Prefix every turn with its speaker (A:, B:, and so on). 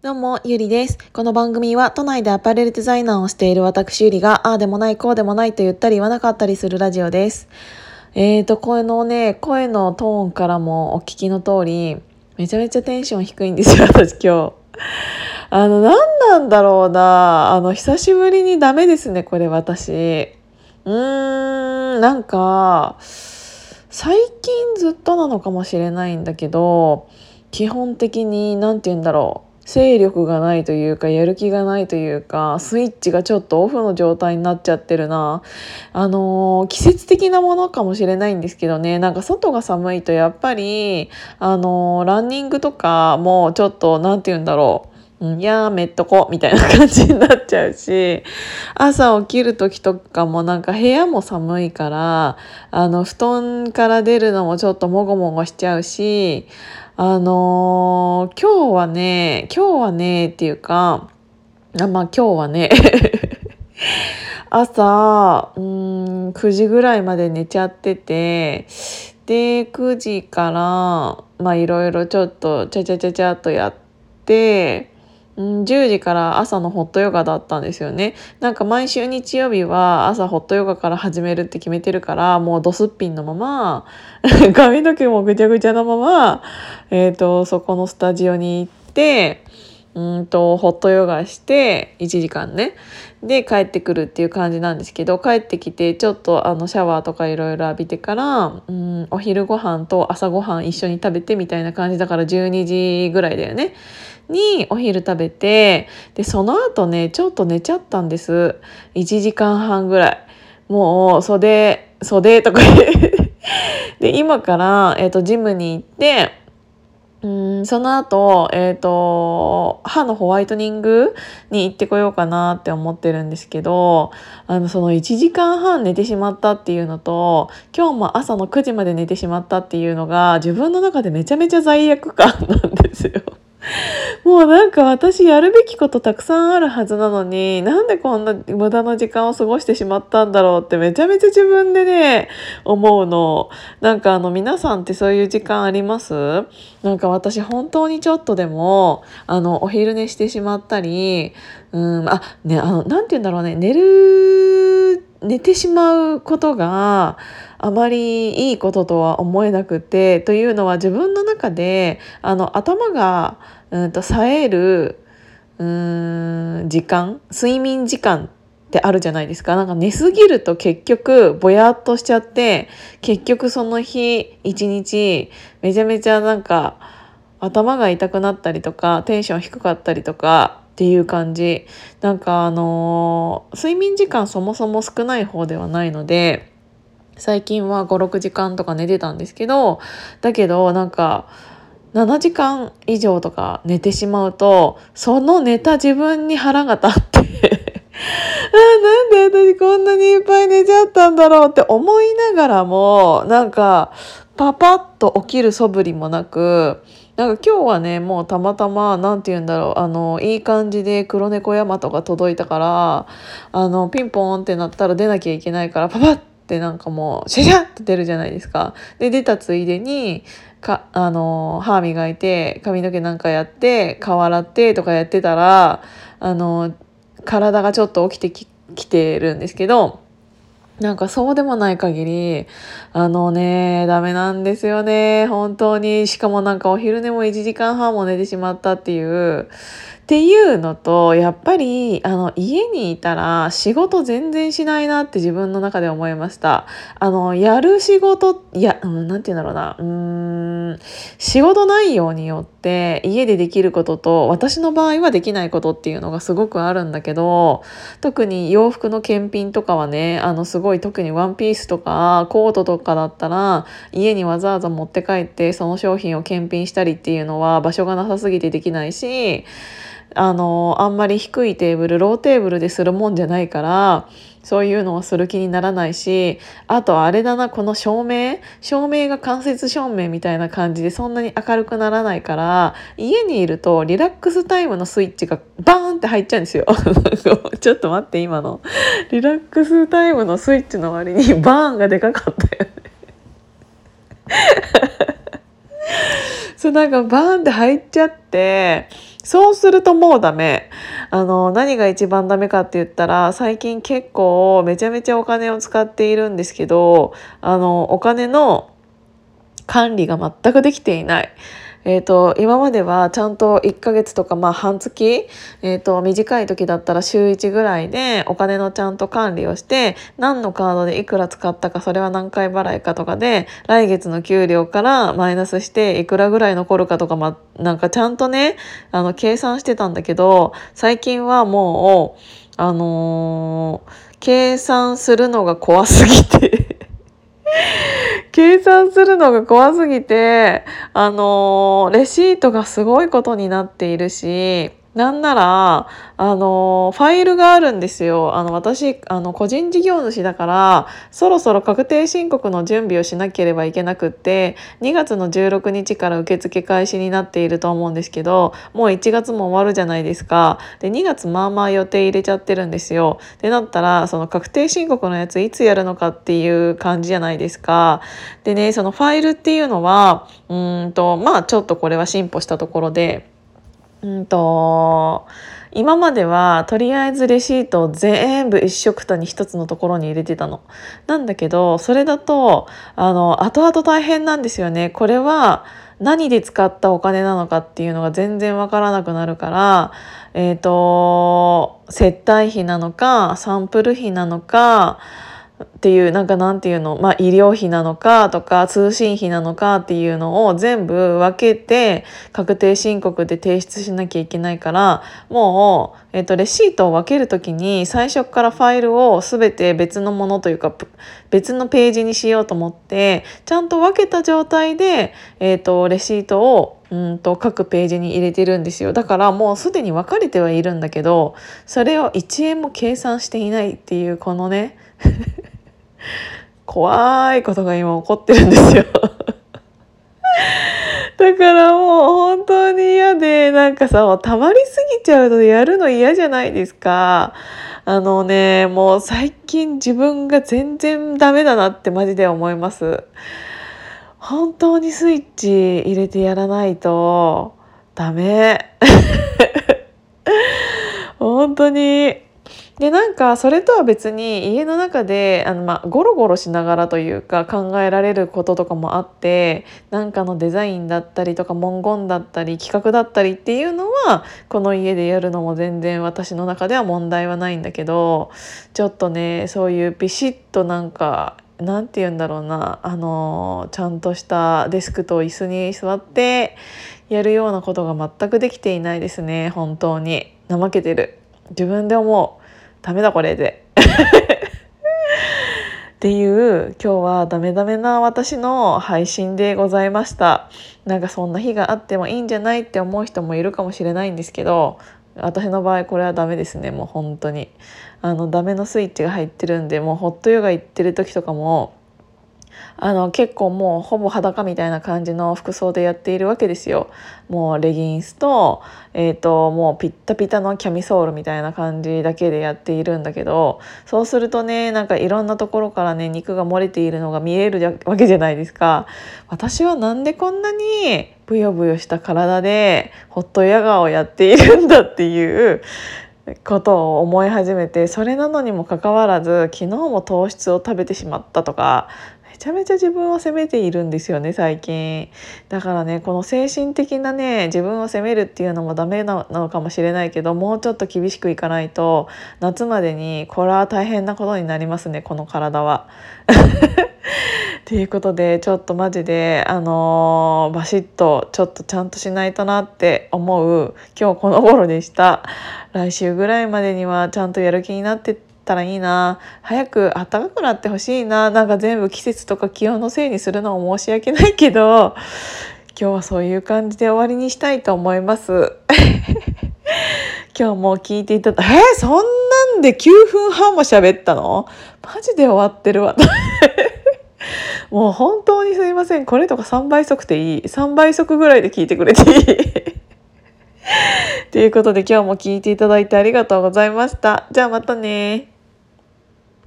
A: どうも、ゆりです。この番組は都内でアパレルデザイナーをしている私ゆりが、ああでもない、こうでもないと言ったり言わなかったりするラジオです。えーと、声のね、声のトーンからもお聞きの通り、めちゃめちゃテンション低いんですよ、私今日。あの、何なんだろうな。あの、久しぶりにダメですね、これ私。うーん、なんか、最近ずっとなのかもしれないんだけど、基本的に、何て言うんだろう。勢力がないというかやる気がないというかスイッチがちょっとオフの状態になっちゃってるな。あのー、季節的なものかもしれないんですけどね。なんか外が寒いとやっぱりあのー、ランニングとかもちょっと何て言うんだろう。いやめっとこみたいな感じになっちゃうし 朝起きる時とかもなんか部屋も寒いからあの布団から出るのもちょっともごもごしちゃうしあのー、今日はね、今日はね、っていうか、あまあ今日はね 朝、うん、9時ぐらいまで寝ちゃってて、で、9時から、まあいろいろちょっとちゃちゃちゃちゃっとやって、10時から朝のホットヨガだったんですよね。なんか毎週日曜日は朝ホットヨガから始めるって決めてるからもうドスッピンのまま 髪の毛もぐちゃぐちゃのまま、えーと、そこのスタジオに行ってうんとホットヨガして1時間ね。で帰ってくるっていう感じなんですけど帰ってきてちょっとあのシャワーとかいろいろ浴びてからうんお昼ご飯と朝ごはん一緒に食べてみたいな感じだから12時ぐらいだよね。にお昼食べてでその後ねちょっと寝ちゃったんです。1時間半ぐらい。もう袖袖とかで今から、えーと、ジムに行ってうんその後、えっ、ー、と歯のホワイトニングに行ってこようかなって思ってるんですけどあのその1時間半寝てしまったっていうのと今日も朝の9時まで寝てしまったっていうのが自分の中でめちゃめちゃ罪悪感なんですよ。もうなんか私やるべきことたくさんあるはずなのになんでこんな無駄な時間を過ごしてしまったんだろうってめちゃめちゃ自分でね思うの。なんかあの皆さんってそういう時間あります？なんか私本当にちょっとでもあのお昼寝してしまったりうんあねあのなて言うんだろうね寝る寝てしまうことがあまりいいこととは思えなくてというのは自分の中であの頭がうんと冴えるうん時間睡眠時間ってあるじゃないですか。なんか寝すぎると結局ぼやっとしちゃって結局その日一日めちゃめちゃなんか頭が痛くなったりとかテンション低かったりとかっていう感じ。なんかあのー、睡眠時間そもそも少ない方ではないので最近は56時間とか寝てたんですけどだけどなんか7時間以上とか寝てしまうとその寝た自分に腹が立って あなんで私こんなにいっぱい寝ちゃったんだろうって思いながらもなんかパパッと起きる素振りもなくなんか今日はねもうたまたま何て言うんだろうあのいい感じで黒猫ヤマトが届いたからあのピンポーンってなったら出なきゃいけないからパパッってなんかもうシャシャッて出るじゃないですか。で出たついでにかあの歯磨いて髪の毛なんかやって顔洗ってとかやってたらあの体がちょっと起きてきてるんですけどなんかそうでもない限りあのねダメなんですよね。本当に。しかもなんかお昼寝も1時間半も寝てしまったっていう。っていうのとやっぱりあの家にいたら仕事全然しないなって自分の中で思いました。あのやる仕事いや何、うん、て言うんだろうな。うーん。仕事内容によってて家でできることと私の場合はできないことっていうのがすごくあるんだけど特に洋服の検品とかはねあのすごい特にワンピースとかコートとかだったら家にわざわざ持って帰ってその商品を検品したりっていうのは場所がなさすぎてできないしあのあんまり低いテーブルローテーブルでするもんじゃないからそういうのをする気にならないしあとあれだなこの照明？照明が間接照明みたいな感じでそんなに明るくならないから家にいるとリラックスタイムのスイッチがバーンって入っちゃうんですよ。ちょっと待って今の。リラックスタイムのスイッチの割にバーンがでかかったよね。そうなんかバーンって入っちゃってそうするともうダメあの何が一番ダメかって言ったら最近結構めちゃめちゃお金を使っているんですけどあのお金の管理が全くできていない。えーと、今まではちゃんと1ヶ月とかまあ半月、えーと、短い時だったら週1ぐらいでお金のちゃんと管理をして何のカードでいくら使ったかそれは何回払いかとかで来月の給料からマイナスしていくらぐらい残るかとか、ま、なんかちゃんとねあの計算してたんだけど最近はもうあのー、計算するのが怖すぎて。計算するのが怖すぎて、あのー、レシートがすごいことになっているし、なんなら、あの、ファイルがあるんですよ。あの、私、あの、個人事業主だから、そろそろ確定申告の準備をしなければいけなくって、2月の16日から受付開始になっていると思うんですけど、もう1月も終わるじゃないですか。で、2月まあまあ予定入れちゃってるんですよ。で、なったら、その確定申告のやついつやるのかっていう感じじゃないですか。でね、そのファイルっていうのは、うんと、まあちょっとこれは進歩したところで、うんと今まではとりあえずレシートを全部一緒くたに一つのところに入れてたの。なんだけどそれだとあの後々大変なんですよね。これは何で使ったお金なのかっていうのが全然わからなくなるから、えーと接待費なのかサンプル費なのかっていうなんかなんていうの、まあ、医療費なのかとか通信費なのかっていうのを全部分けて確定申告で提出しなきゃいけないからもう、えーと、レシートを分ける時に最初からファイルを全て別のものというか別のページにしようと思ってちゃんと分けた状態で、えーと、レシートをうんと各ページに入れてるんですよ。だからもうすでに分かれてはいるんだけどそれを1円も計算していないっていうこのね。怖いことが今起こってるんですよ だからもう本当に嫌でなんかさたまりすぎちゃうとやるの嫌じゃないですか。あのねもう最近自分が全然ダメだなってマジで思います。本当にスイッチ入れてやらないとダメ。本当にでなんかそれとは別に家の中であの、まあ、ゴロゴロしながらというか考えられることとかもあってなんかのデザインだったりとか文言だったり企画だったりっていうのはこの家でやるのも全然私の中では問題はないんだけどちょっとねそういうビシッとなんかなんて言うんだろうなあのちゃんとしたデスクと椅子に座ってやるようなことが全くできていないですね本当に。怠けてる。自分で思う。ダメだこれで。っていう今日はダメダメな私の配信でございました。なんかそんな日があってもいいんじゃないって思う人もいるかもしれないんですけど私の場合これはダメですねもう本当に。あのダメのスイッチが入ってるんでもうホットヨガ行ってる時とかもあの結構もうほぼ裸みたいな感じの服装でやっているわけですよ。もうレギンスと,、えーと、もうピッタピタのキャミソールみたいな感じだけでやっているんだけどそうするとねなんかいろんなところからね肉が漏れているのが見えるわけじゃないですか。私はなんでこんなにブヨブヨした体でホットヨガをやっているんだっていうことを思い始めてそれなのにもかかわらず昨日も糖質を食べてしまったとかめちゃめちゃ自分を責めているんですよね最近だからねこの精神的なね自分を責めるっていうのもダメなのかもしれないけどもうちょっと厳しくいかないと夏までにこれは大変なことになりますねこの体は。ということでちょっとマジであのー、バシッとちょっとちゃんとしないとなって思う今日この頃でした来週ぐらいまでにはちゃんとやる気になってたらいいな早く暖かくなってほしいななんか全部季節とか気温のせいにするのも申し訳ないけど今日はそういう感じで終わりにしたいと思います。今日も聞いていただえー、そんなんで9分半も喋ったの？マジで終わってるわ。もう本当にすいません。これとか3倍速でいい。3倍速ぐらいで聞いてくれていい。ということで今日も聞いていただいてありがとうございました。じゃあまたね